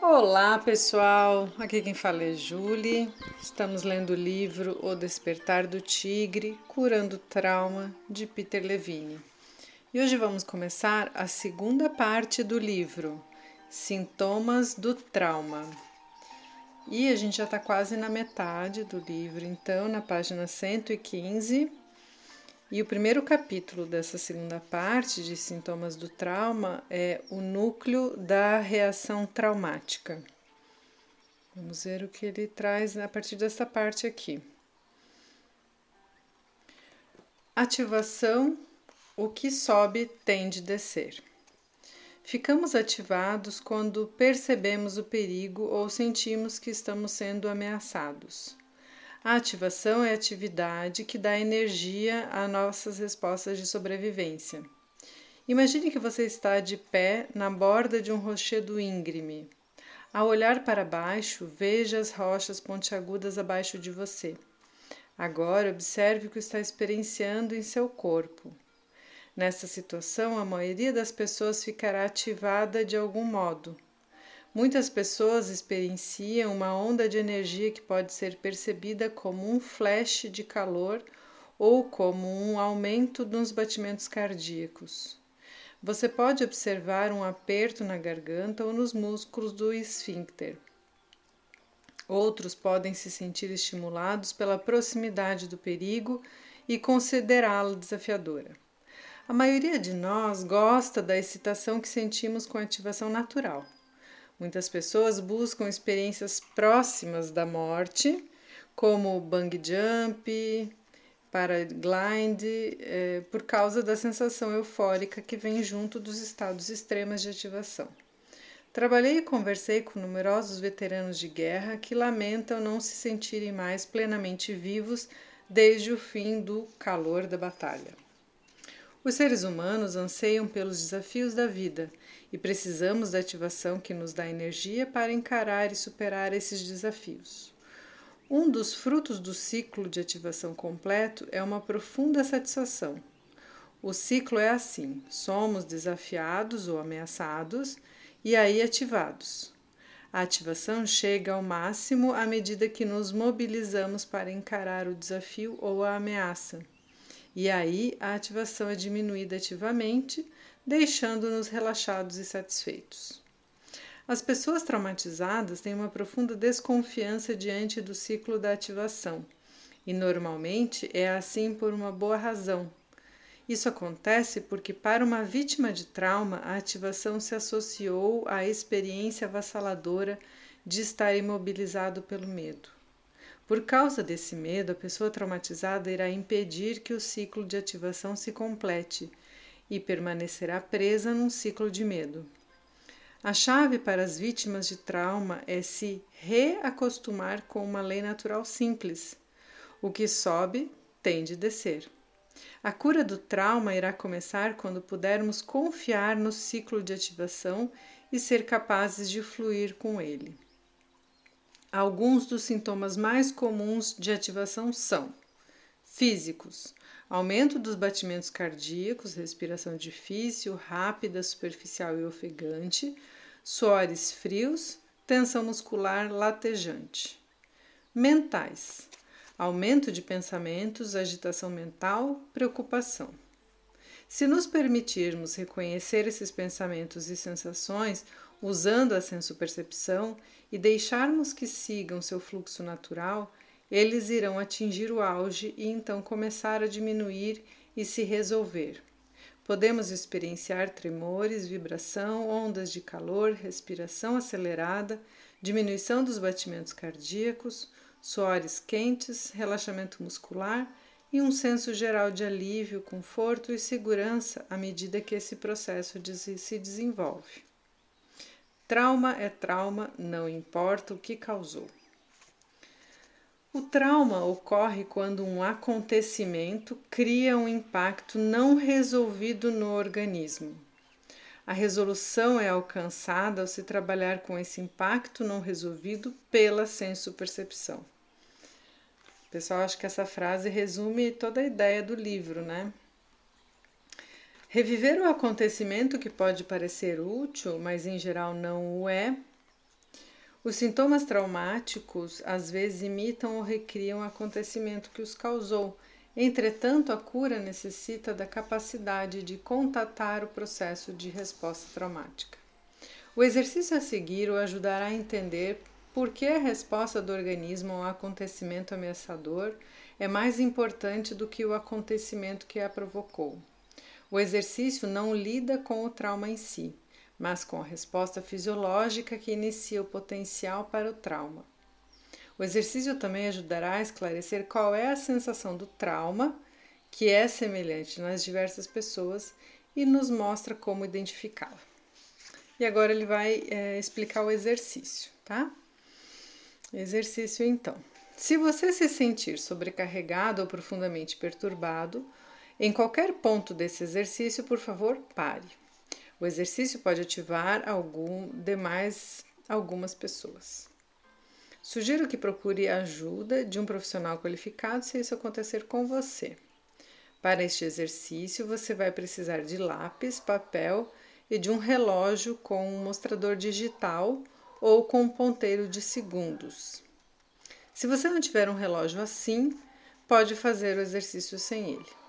Olá pessoal, aqui quem fala é Julie. Estamos lendo o livro O Despertar do Tigre, Curando Trauma, de Peter Levine. E hoje vamos começar a segunda parte do livro, Sintomas do Trauma. E a gente já está quase na metade do livro, então, na página 115 e o primeiro capítulo dessa segunda parte de sintomas do trauma é o núcleo da reação traumática. Vamos ver o que ele traz a partir dessa parte aqui. Ativação: o que sobe tende a descer. Ficamos ativados quando percebemos o perigo ou sentimos que estamos sendo ameaçados. A ativação é a atividade que dá energia às nossas respostas de sobrevivência. Imagine que você está de pé na borda de um rochedo íngreme. Ao olhar para baixo, veja as rochas pontiagudas abaixo de você. Agora, observe o que está experienciando em seu corpo. Nessa situação, a maioria das pessoas ficará ativada de algum modo Muitas pessoas experienciam uma onda de energia que pode ser percebida como um flash de calor ou como um aumento nos batimentos cardíacos. Você pode observar um aperto na garganta ou nos músculos do esfíncter. Outros podem se sentir estimulados pela proximidade do perigo e considerá-la desafiadora. A maioria de nós gosta da excitação que sentimos com a ativação natural. Muitas pessoas buscam experiências próximas da morte, como bang jump, paraglide, é, por causa da sensação eufórica que vem junto dos estados extremos de ativação. Trabalhei e conversei com numerosos veteranos de guerra que lamentam não se sentirem mais plenamente vivos desde o fim do calor da batalha. Os seres humanos anseiam pelos desafios da vida e precisamos da ativação que nos dá energia para encarar e superar esses desafios. Um dos frutos do ciclo de ativação completo é uma profunda satisfação. O ciclo é assim: somos desafiados ou ameaçados e aí ativados. A ativação chega ao máximo à medida que nos mobilizamos para encarar o desafio ou a ameaça. E aí a ativação é diminuída ativamente deixando-nos relaxados e satisfeitos. As pessoas traumatizadas têm uma profunda desconfiança diante do ciclo da ativação, e normalmente é assim por uma boa razão. Isso acontece porque, para uma vítima de trauma, a ativação se associou à experiência avassaladora de estar imobilizado pelo medo. Por causa desse medo, a pessoa traumatizada irá impedir que o ciclo de ativação se complete e permanecerá presa num ciclo de medo. A chave para as vítimas de trauma é se reacostumar com uma lei natural simples. O que sobe tende a descer. A cura do trauma irá começar quando pudermos confiar no ciclo de ativação e ser capazes de fluir com ele. Alguns dos sintomas mais comuns de ativação são físicos, aumento dos batimentos cardíacos, respiração difícil, rápida, superficial e ofegante, suores frios, tensão muscular latejante. Mentais: aumento de pensamentos, agitação mental, preocupação. Se nos permitirmos reconhecer esses pensamentos e sensações usando a sensopercepção e deixarmos que sigam seu fluxo natural, eles irão atingir o auge e então começar a diminuir e se resolver. Podemos experienciar tremores, vibração, ondas de calor, respiração acelerada, diminuição dos batimentos cardíacos, suores quentes, relaxamento muscular e um senso geral de alívio, conforto e segurança à medida que esse processo se desenvolve. Trauma é trauma, não importa o que causou. O trauma ocorre quando um acontecimento cria um impacto não resolvido no organismo. A resolução é alcançada ao se trabalhar com esse impacto não resolvido pela senso-percepção. Pessoal, acho que essa frase resume toda a ideia do livro, né? Reviver o acontecimento que pode parecer útil, mas em geral não o é, Os sintomas traumáticos às vezes imitam ou recriam o acontecimento que os causou. Entretanto, a cura necessita da capacidade de contatar o processo de resposta traumática. O exercício a seguir o ajudará a entender por que a resposta do organismo ao acontecimento ameaçador é mais importante do que o acontecimento que a provocou. O exercício não lida com o trauma em si, mas com a resposta fisiológica que inicia o potencial para o trauma. O exercício também ajudará a esclarecer qual é a sensação do trauma, que é semelhante nas diversas pessoas, e nos mostra como identificá-la. E agora ele vai é, explicar o exercício, tá? Exercício então. Se você se sentir sobrecarregado ou profundamente perturbado, em qualquer ponto desse exercício, por favor, pare. O exercício pode ativar algum demais algumas pessoas. Sugiro que procure a ajuda de um profissional qualificado se isso acontecer com você. Para este exercício, você vai precisar de lápis, papel e de um relógio com um mostrador digital ou com um ponteiro de segundos. Se você não tiver um relógio assim, pode fazer o exercício sem ele.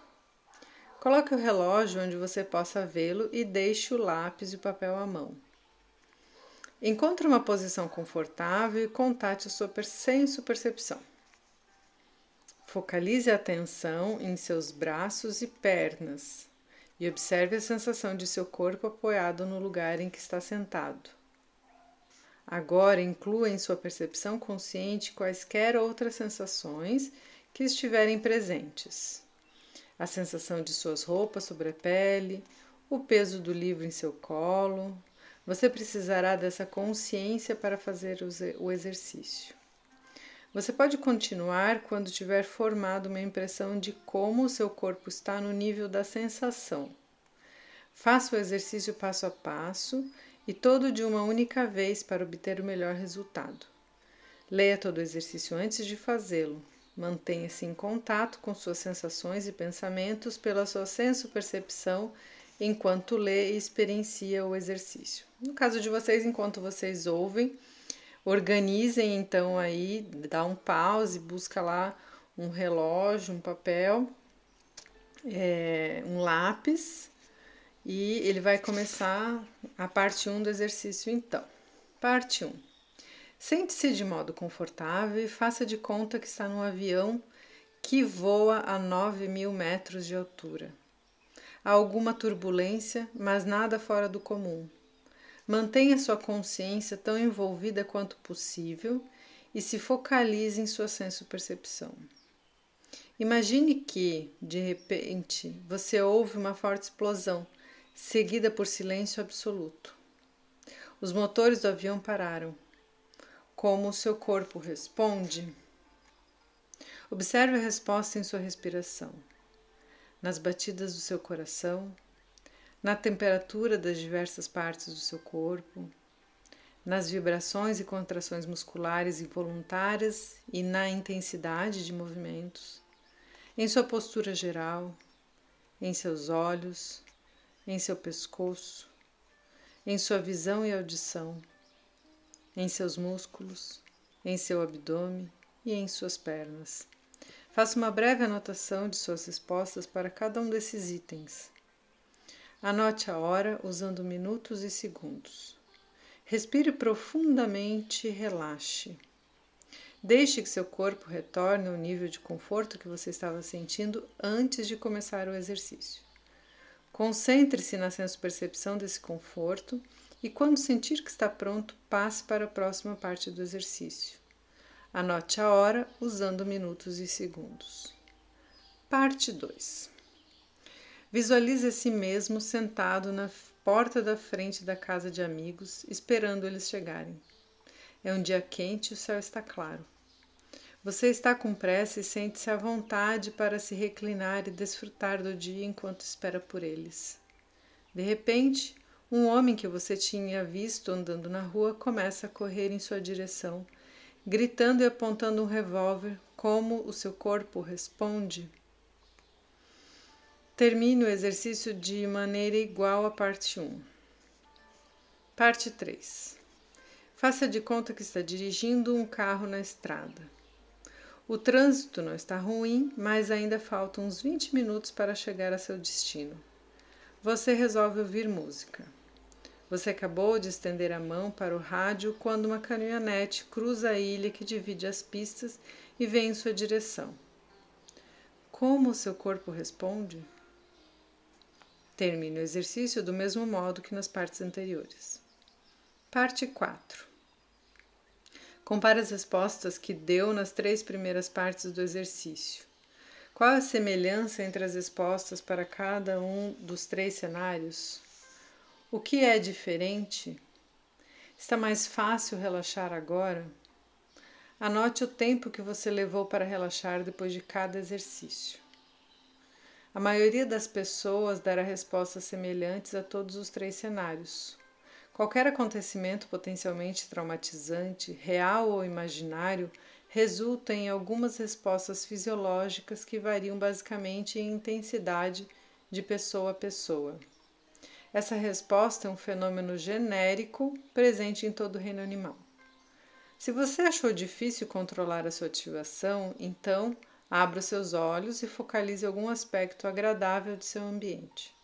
Coloque o relógio onde você possa vê-lo e deixe o lápis e o papel à mão. Encontre uma posição confortável e contate a sua senso-percepção. Focalize a atenção em seus braços e pernas e observe a sensação de seu corpo apoiado no lugar em que está sentado. Agora inclua em sua percepção consciente quaisquer outras sensações que estiverem presentes a sensação de suas roupas sobre a pele, o peso do livro em seu colo. Você precisará dessa consciência para fazer o exercício. Você pode continuar quando tiver formado uma impressão de como o seu corpo está no nível da sensação. Faça o exercício passo a passo e todo de uma única vez para obter o melhor resultado. Leia todo o exercício antes de fazê-lo, Mantenha-se em contato com suas sensações e pensamentos pela sua senso-percepção enquanto lê e experiencia o exercício. No caso de vocês, enquanto vocês ouvem, organizem então aí, dá um pause, busca lá um relógio, um papel, é, um lápis e ele vai começar a parte 1 do exercício então. Parte 1. Sente-se de modo confortável e faça de conta que está num avião que voa a 9 mil metros de altura. Há alguma turbulência, mas nada fora do comum. Mantenha sua consciência tão envolvida quanto possível e se focalize em sua senso-percepção. Imagine que, de repente, você ouve uma forte explosão, seguida por silêncio absoluto. Os motores do avião pararam como o seu corpo responde. Observe a resposta em sua respiração, nas batidas do seu coração, na temperatura das diversas partes do seu corpo, nas vibrações e contrações musculares involuntárias e na intensidade de movimentos, em sua postura geral, em seus olhos, em seu pescoço, em sua visão e audição em seus músculos, em seu abdômen e em suas pernas. Faça uma breve anotação de suas respostas para cada um desses itens. Anote a hora usando minutos e segundos. Respire profundamente e relaxe. Deixe que seu corpo retorne ao nível de conforto que você estava sentindo antes de começar o exercício. Concentre-se na senso-percepção desse conforto e quando sentir que está pronto, passe para a próxima parte do exercício. Anote a hora usando minutos e segundos. Parte 2. Visualize a si mesmo sentado na porta da frente da casa de amigos, esperando eles chegarem. É um dia quente e o céu está claro. Você está com pressa e sente-se à vontade para se reclinar e desfrutar do dia enquanto espera por eles. De repente, um homem que você tinha visto andando na rua começa a correr em sua direção, gritando e apontando um revólver. Como o seu corpo responde? Termine o exercício de maneira igual à parte 1. Parte 3. Faça de conta que está dirigindo um carro na estrada. O trânsito não está ruim, mas ainda faltam uns 20 minutos para chegar a seu destino. Você resolve ouvir música. Você acabou de estender a mão para o rádio quando uma caminhonete cruza a ilha que divide as pistas e vem em sua direção. Como o seu corpo responde? Termine o exercício do mesmo modo que nas partes anteriores. Parte 4. Compare as respostas que deu nas três primeiras partes do exercício. Qual a semelhança entre as respostas para cada um dos três cenários? O que é diferente? Está mais fácil relaxar agora? Anote o tempo que você levou para relaxar depois de cada exercício. A maioria das pessoas dará respostas semelhantes a todos os três cenários. Qualquer acontecimento potencialmente traumatizante, real ou imaginário, resulta em algumas respostas fisiológicas que variam basicamente em intensidade de pessoa a pessoa. Essa resposta é um fenômeno genérico presente em todo o reino animal. Se você achou difícil controlar a sua ativação, então abra seus olhos e focalize algum aspecto agradável de seu ambiente.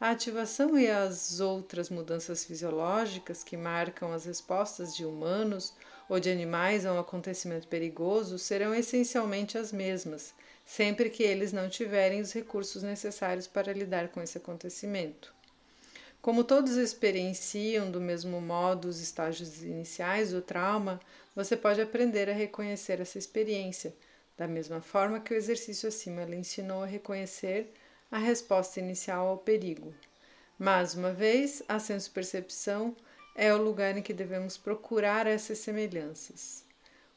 A ativação e as outras mudanças fisiológicas que marcam as respostas de humanos ou de animais a um acontecimento perigoso serão essencialmente as mesmas, sempre que eles não tiverem os recursos necessários para lidar com esse acontecimento. Como todos experienciam do mesmo modo os estágios iniciais do trauma, você pode aprender a reconhecer essa experiência, da mesma forma que o exercício acima lhe ensinou a reconhecer a resposta inicial ao perigo. Mais uma vez, a senso-percepção é o lugar em que devemos procurar essas semelhanças.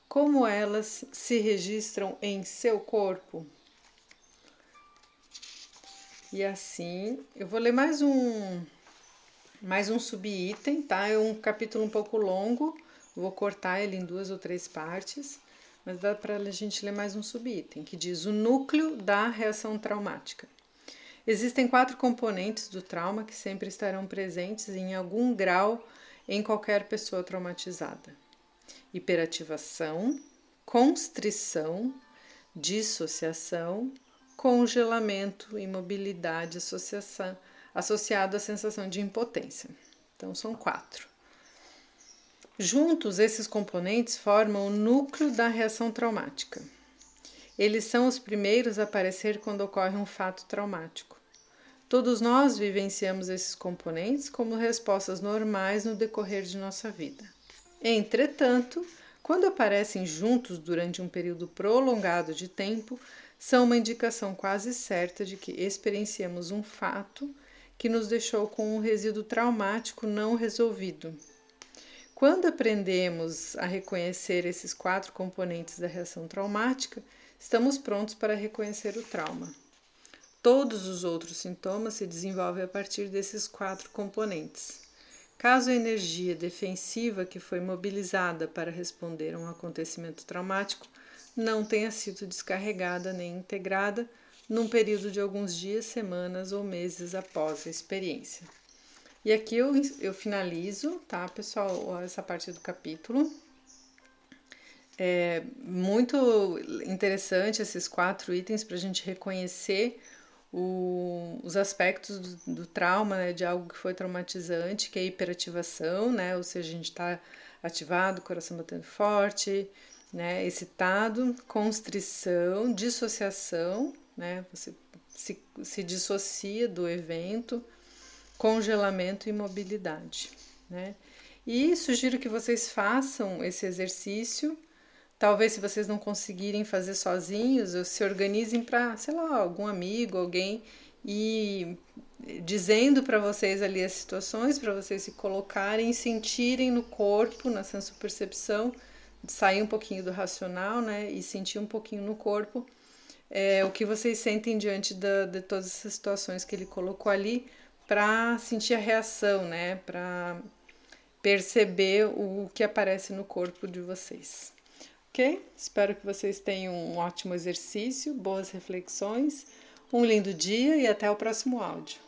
Como elas se registram em seu corpo? E assim, eu vou ler mais um mais um subitem, tá? É um capítulo um pouco longo, vou cortar ele em duas ou três partes, mas dá para a gente ler mais um subitem, que diz o núcleo da reação traumática. Existem quatro componentes do trauma que sempre estarão presentes em algum grau em qualquer pessoa traumatizada: hiperativação, constrição, dissociação, congelamento, imobilidade, associação associado à sensação de impotência. Então, são quatro. Juntos, esses componentes formam o núcleo da reação traumática. Eles são os primeiros a aparecer quando ocorre um fato traumático. Todos nós vivenciamos esses componentes como respostas normais no decorrer de nossa vida. Entretanto, quando aparecem juntos durante um período prolongado de tempo, são uma indicação quase certa de que experienciamos um fato que nos deixou com um resíduo traumático não resolvido. Quando aprendemos a reconhecer esses quatro componentes da reação traumática, estamos prontos para reconhecer o trauma. Todos os outros sintomas se desenvolvem a partir desses quatro componentes. Caso a energia defensiva que foi mobilizada para responder a um acontecimento traumático não tenha sido descarregada nem integrada, num período de alguns dias, semanas ou meses após a experiência. E aqui eu, eu finalizo, tá, pessoal, essa parte do capítulo. É muito interessante esses quatro itens para a gente reconhecer o, os aspectos do, do trauma, né, de algo que foi traumatizante, que é a hiperativação, né, ou seja, a gente está ativado, coração batendo forte, né, excitado, constrição, dissociação, né? Você se, se dissocia do evento, congelamento e mobilidade, né? E sugiro que vocês façam esse exercício. Talvez, se vocês não conseguirem fazer sozinhos, se organizem para, sei lá, algum amigo, alguém e dizendo para vocês ali as situações, para vocês se colocarem, sentirem no corpo, na senso-percepção, sair um pouquinho do racional, né, e sentir um pouquinho no corpo é, o que vocês sentem diante da, de todas essas situações que ele colocou ali para sentir a reação, né? Para perceber o que aparece no corpo de vocês. Ok? Espero que vocês tenham um ótimo exercício, boas reflexões, um lindo dia e até o próximo áudio.